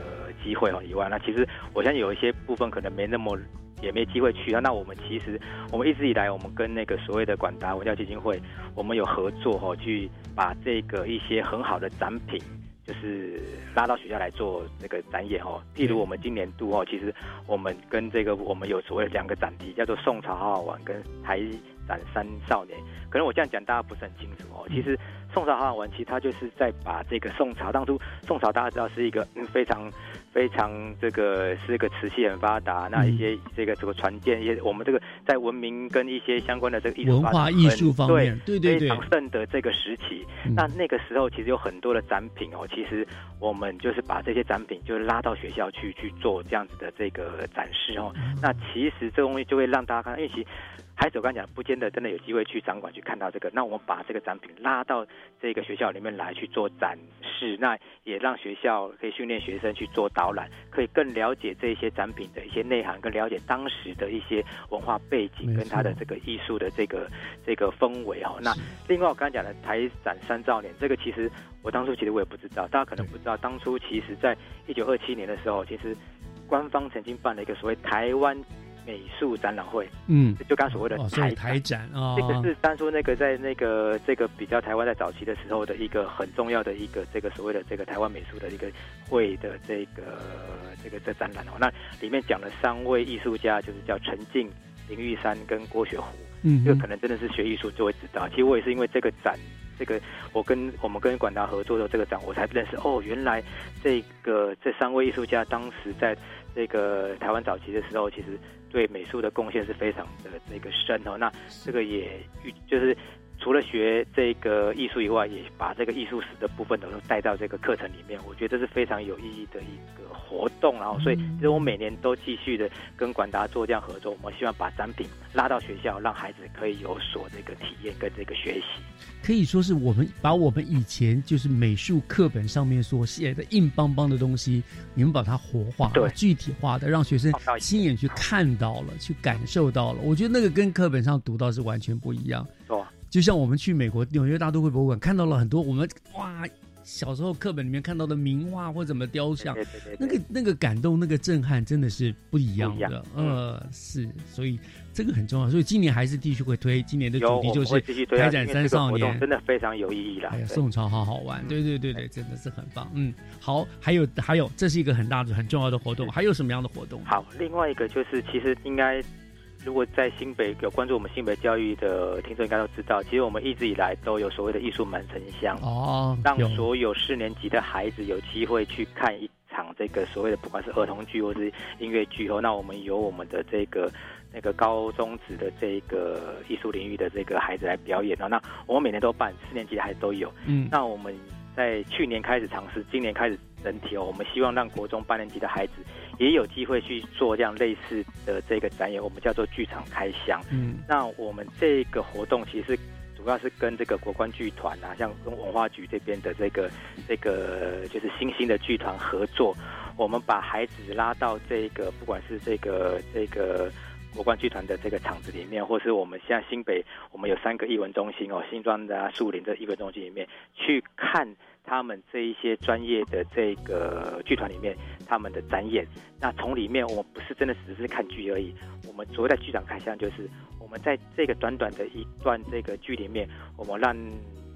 机会哦以外，那其实我相信有一些部分可能没那么。也没机会去啊。那我们其实，我们一直以来，我们跟那个所谓的管达文教基金会，我们有合作哦，去把这个一些很好的展品，就是拉到学校来做这个展演哦。譬如我们今年度哦，其实我们跟这个我们有所谓的两个展题，叫做宋朝好好玩跟台展三少年。可能我这样讲大家不是很清楚哦。其实宋朝好好玩，其实它就是在把这个宋朝当初宋朝大家知道是一个非常。非常这个是一个瓷器很发达，那一些这个这个传件一些我们这个在文明跟一些相关的这个艺术文化艺术方面，对对对，非常盛的这个时期。那那个时候其实有很多的展品哦，其实我们就是把这些展品就拉到学校去去做这样子的这个展示哦。那其实这东西就会让大家看，因为其实。孩子，我刚讲，不见得真的有机会去展馆去看到这个。那我们把这个展品拉到这个学校里面来去做展示，那也让学校可以训练学生去做导览，可以更了解这些展品的一些内涵，更了解当时的一些文化背景跟它的这个艺术的这个这个氛围哦。那另外我刚刚讲的台展三兆年，这个其实我当初其实我也不知道，大家可能不知道，当初其实在一九二七年的时候，其实官方曾经办了一个所谓台湾。美术展览会，嗯，就刚所谓的台台展啊，这个是当初那个在那个这个比较台湾在早期的时候的一个很重要的一个这个所谓的这个台湾美术的一个会的这个这个这展览哦，那里面讲了三位艺术家，就是叫陈静、林玉山跟郭雪湖，嗯，这个可能真的是学艺术就会知道。其实我也是因为这个展，这个我跟我们跟管达合作的这个展，我才认识哦，原来这个这三位艺术家当时在这个台湾早期的时候，其实。对美术的贡献是非常的这个深哦，那这个也就是除了学这个艺术以外，也把这个艺术史的部分都带到这个课程里面，我觉得这是非常有意义的一个活动。然后，所以其实我每年都继续的跟管达做这样合作，我们希望把展品拉到学校，让孩子可以有所这个体验跟这个学习。可以说是我们把我们以前就是美术课本上面所写的硬邦邦的东西，你们把它活化、对具体化的，让学生亲眼去看到了、去感受到了。我觉得那个跟课本上读到是完全不一样。哦，就像我们去美国纽约大都会博物馆看到了很多我们哇。小时候课本里面看到的名画或怎么雕像，那个那个感动、那个震撼，真的是不一样的。呃，是，所以这个很重要。所以今年还是继续会推，今年的主题就是开展三少年，真的非常有意义啦。哎呀，宋朝好好玩，对对对对，真的是很棒。嗯，好，还有还有，这是一个很大的、很重要的活动。还有什么样的活动？好，另外一个就是，其实应该。如果在新北有关注我们新北教育的听众，应该都知道，其实我们一直以来都有所谓的艺术满城乡哦，让所有四年级的孩子有机会去看一场这个所谓的不管是儿童剧或是音乐剧哦。那我们有我们的这个那个高中职的这个艺术领域的这个孩子来表演哦。那我们每年都办，四年级的孩子都有。嗯，那我们在去年开始尝试，今年开始整体哦，我们希望让国中八年级的孩子。也有机会去做这样类似的这个展演，我们叫做剧场开箱。嗯，那我们这个活动其实主要是跟这个国关剧团啊，像跟文化局这边的这个这个就是新兴的剧团合作，我们把孩子拉到这个不管是这个这个国关剧团的这个场子里面，或是我们现在新北我们有三个艺文中心哦，新庄的啊、树林的艺文中心里面去看他们这一些专业的这个剧团里面他们的展演。那从里面，我们不是真的只是看剧而已，我们所谓的剧场开箱，就是我们在这个短短的一段这个剧里面，我们让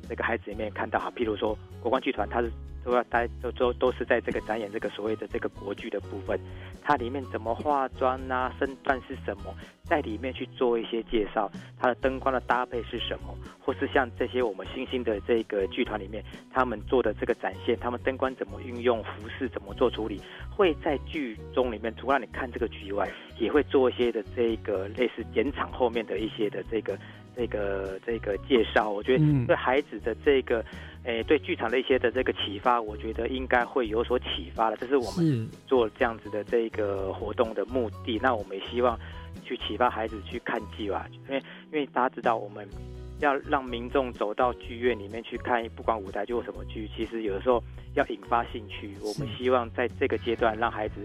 这个孩子里面看到哈，譬如说国光剧团，它是。都要待都都都是在这个展演这个所谓的这个国剧的部分，它里面怎么化妆啊，身段是什么，在里面去做一些介绍，它的灯光的搭配是什么，或是像这些我们新兴的这个剧团里面，他们做的这个展现，他们灯光怎么运用，服饰怎么做处理，会在剧中里面，除了你看这个剧以外，也会做一些的这个类似剪场后面的一些的这个这个这个介绍，我觉得对孩子的这个。诶，对剧场的一些的这个启发，我觉得应该会有所启发的。这是我们做这样子的这个活动的目的。那我们也希望去启发孩子去看剧吧，因为因为大家知道，我们要让民众走到剧院里面去看，不管舞台剧或什么剧，其实有的时候要引发兴趣。我们希望在这个阶段让孩子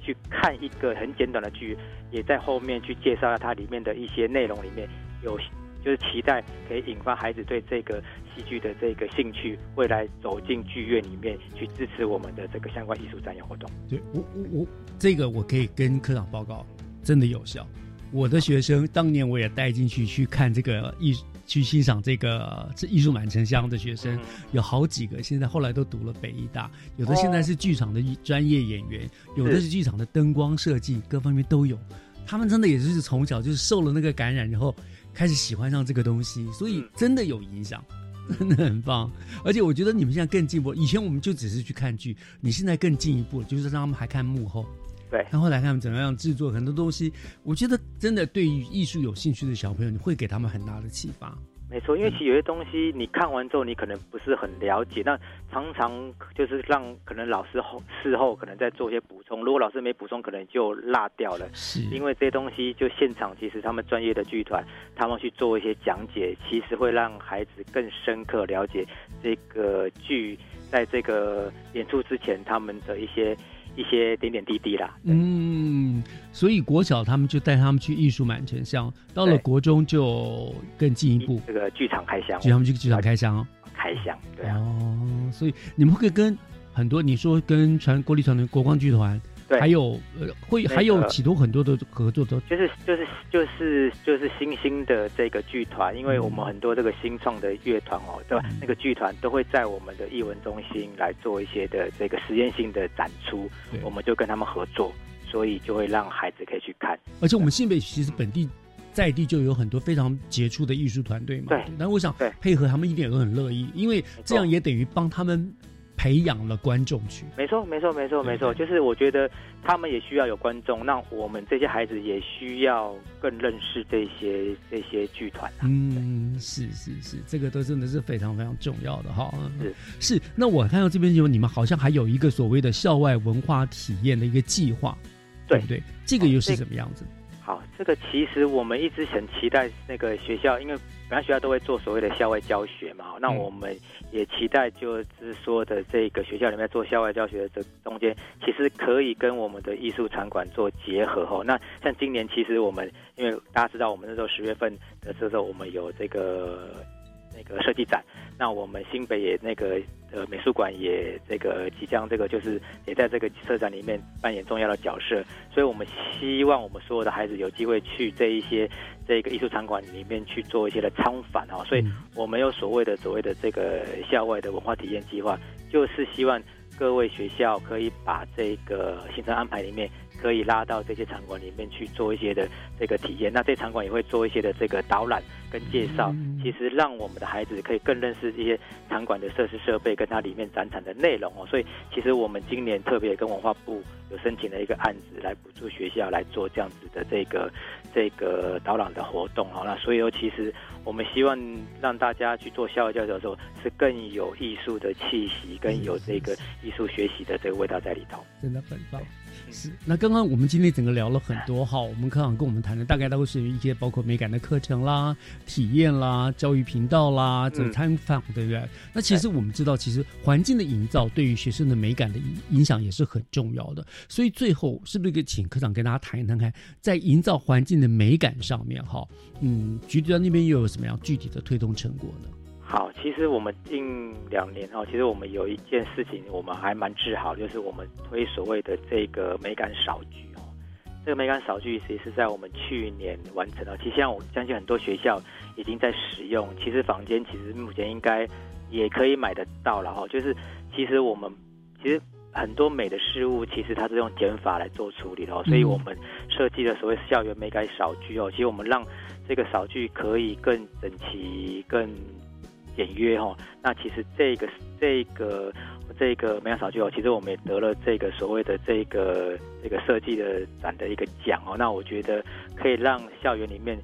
去看一个很简短的剧，也在后面去介绍它里面的一些内容里面有。就是期待可以引发孩子对这个戏剧的这个兴趣，未来走进剧院里面去支持我们的这个相关艺术展演活动。对我我我这个我可以跟科长报告，真的有效。我的学生当年我也带进去去看这个艺，去欣赏这个这艺术满城乡的学生有好几个，现在后来都读了北艺大，有的现在是剧场的专业演员，有的是剧场的灯光设计，各方面都有。他们真的也是从小就是受了那个感染，然后。开始喜欢上这个东西，所以真的有影响，真的很棒。而且我觉得你们现在更进步，以前我们就只是去看剧，你现在更进一步，就是让他们还看幕后，对，然后来看怎么样制作很多东西。我觉得真的对于艺术有兴趣的小朋友，你会给他们很大的启发。没错，因为其实有些东西你看完之后，你可能不是很了解，那常常就是让可能老师后事后可能再做一些补充。如果老师没补充，可能就落掉了。是，因为这些东西就现场，其实他们专业的剧团，他们去做一些讲解，其实会让孩子更深刻了解这个剧在这个演出之前他们的一些。一些点点滴滴啦，嗯，所以国小他们就带他们去艺术满城乡，到了国中就更进一步，这个剧场开箱，就他们去剧场开箱，开箱，对哦，所以你们会跟很多，你说跟传国立传的国光剧团。还有呃，会还有启动很多的合作的，就是就是就是就是新兴的这个剧团，因为我们很多这个新创的乐团哦，对吧？那个剧团都会在我们的艺文中心来做一些的这个实验性的展出，我们就跟他们合作，所以就会让孩子可以去看。而且我们新北其实本地在地就有很多非常杰出的艺术团队嘛，对。那我想配合他们一点都很乐意，因为这样也等于帮他们。培养了观众群，没错，没错，没错，没错，就是我觉得他们也需要有观众，那我们这些孩子也需要更认识这些这些剧团。嗯，是是是，这个都真的是非常非常重要的哈。是是，那我看到这边有你们好像还有一个所谓的校外文化体验的一个计划，对不对，这个又是怎么样子？好，这个其实我们一直很期待那个学校，因为本来学校都会做所谓的校外教学嘛。那我们也期待，就是说的这个学校里面做校外教学的这中间，其实可以跟我们的艺术场馆做结合哦。那像今年，其实我们因为大家知道，我们那时候十月份的时候，我们有这个。那个设计展，那我们新北也那个呃美术馆也这个即将这个就是也在这个策展里面扮演重要的角色，所以我们希望我们所有的孩子有机会去这一些这个艺术场馆里面去做一些的参访啊，所以我们有所谓的所谓的这个校外的文化体验计划，就是希望各位学校可以把这个行程安排里面。可以拉到这些场馆里面去做一些的这个体验，那这场馆也会做一些的这个导览跟介绍，其实让我们的孩子可以更认识这些场馆的设施设备跟它里面展场的内容哦。所以其实我们今年特别跟文化部有申请了一个案子来补助学校来做这样子的这个这个导览的活动哦。那所以其实我们希望让大家去做校外教学的时候是更有艺术的气息，跟有这个艺术学习的这个味道在里头，真的很棒。是，那刚刚我们今天整个聊了很多哈，我们科长跟我们谈的大概都是一些包括美感的课程啦、体验啦、教育频道啦，这参访对不对？那其实我们知道，其实环境的营造对于学生的美感的影响也是很重要的。所以最后是不是可以请科长跟大家谈一谈，看在营造环境的美感上面哈，嗯，局长那边又有什么样具体的推动成果呢？好，其实我们近两年哦，其实我们有一件事情我们还蛮自豪，就是我们推所谓的这个美感扫具哦。这个美感扫具其实是在我们去年完成了。其实像我相信很多学校已经在使用，其实房间其实目前应该也可以买得到了哈。就是其实我们其实很多美的事物，其实它是用减法来做处理的哦。所以我们设计了所谓校园美感扫具哦。其实我们让这个扫具可以更整齐、更简约哈，那其实这个这个这个美感扫具哦，其实我们也得了这个所谓的这个这个设计的展的一个奖哦。那我觉得可以让校园里面，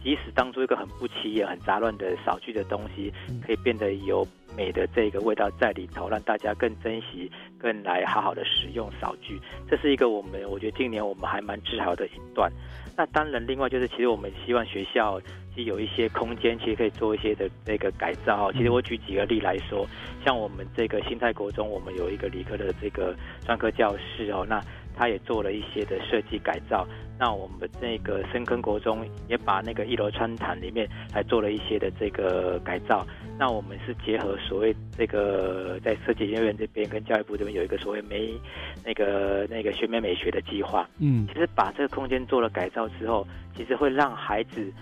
即使当初一个很不起眼、很杂乱的扫具的东西，可以变得有美的这个味道在里头，让大家更珍惜、更来好好的使用扫具。这是一个我们我觉得今年我们还蛮自豪的一段。那当然，另外就是其实我们希望学校。有一些空间，其实可以做一些的那个改造。其实我举几个例来说，像我们这个新泰国中，我们有一个理科的这个专科教室哦，那他也做了一些的设计改造。那我们那个深坑国中也把那个一楼穿堂里面还做了一些的这个改造。那我们是结合所谓这个在设计研究院这边跟教育部这边有一个所谓美那个那个学美美学的计划。嗯，其实把这个空间做了改造之后，其实会让孩子。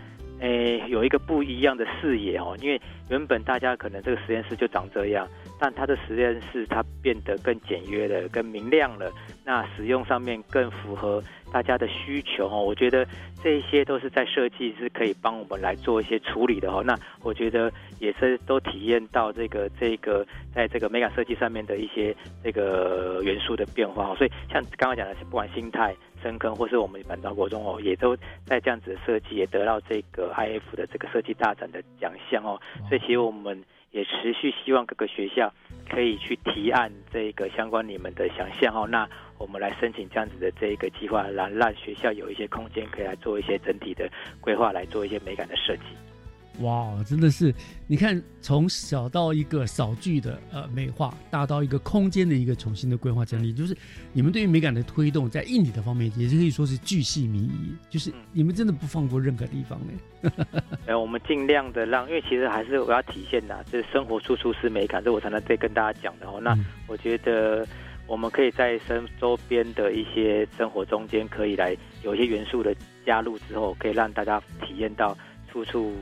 诶，有一个不一样的视野哦，因为原本大家可能这个实验室就长这样，但它的实验室它变得更简约了、更明亮了，那使用上面更符合大家的需求哦。我觉得这一些都是在设计是可以帮我们来做一些处理的哦。那我觉得也是都体验到这个这个在这个美感设计上面的一些这个元素的变化哦。所以像刚刚讲的是，不管心态。深坑，或是我们板桥国中哦，也都在这样子的设计，也得到这个 I F 的这个设计大展的奖项哦。所以其实我们也持续希望各个学校可以去提案这个相关你们的想象哦。那我们来申请这样子的这一个计划，来让学校有一些空间可以来做一些整体的规划，来做一些美感的设计。哇，真的是，你看，从小到一个扫具的呃美化，大到一个空间的一个重新的规划整理，就是你们对于美感的推动，在硬体的方面，也是可以说是巨细靡遗，就是你们真的不放过任何地方呢。哎，我们尽量的让，因为其实还是我要体现的，就是生活处处是美感，这我才能再跟大家讲的哦。那我觉得我们可以在生周边的一些生活中间，可以来有一些元素的加入之后，可以让大家体验到处处。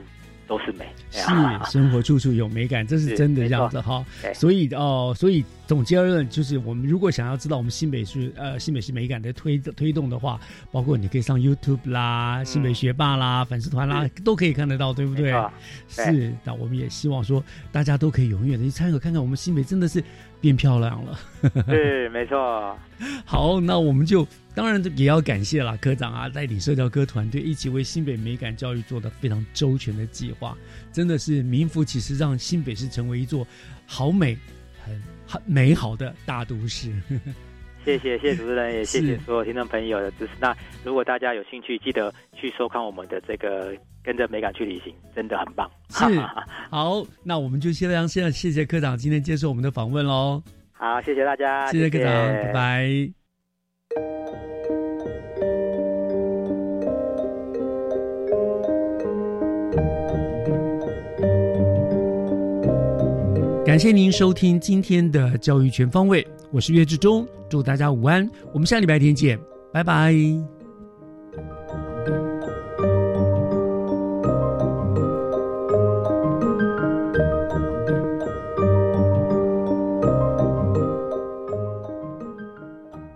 都是美，是 生活处处有美感，这是真的这样子哈。所以哦，所以总结而论，就是我们如果想要知道我们新北市呃新北市美感的推推动的话，包括你可以上 YouTube 啦、新北学霸啦、粉丝团啦，都可以看得到，对不对？是。那我们也希望说，大家都可以永远的去参考，看看我们新北真的是变漂亮了。对，没错。好，那我们就。当然，也要感谢啦，科长啊，带领社交科团队一起为新北美感教育做的非常周全的计划，真的是名副其实，让新北市成为一座好美、很很美好的大都市。谢谢，谢谢主持人，也谢谢所有听众朋友的支持。那如果大家有兴趣，记得去收看我们的这个跟着美感去旅行，真的很棒。是，好，那我们就先非常谢谢科长今天接受我们的访问喽。好，谢谢大家，谢谢科长，拜拜。感谢您收听今天的教育全方位，我是岳志忠，祝大家午安，我们下礼拜天见，拜拜。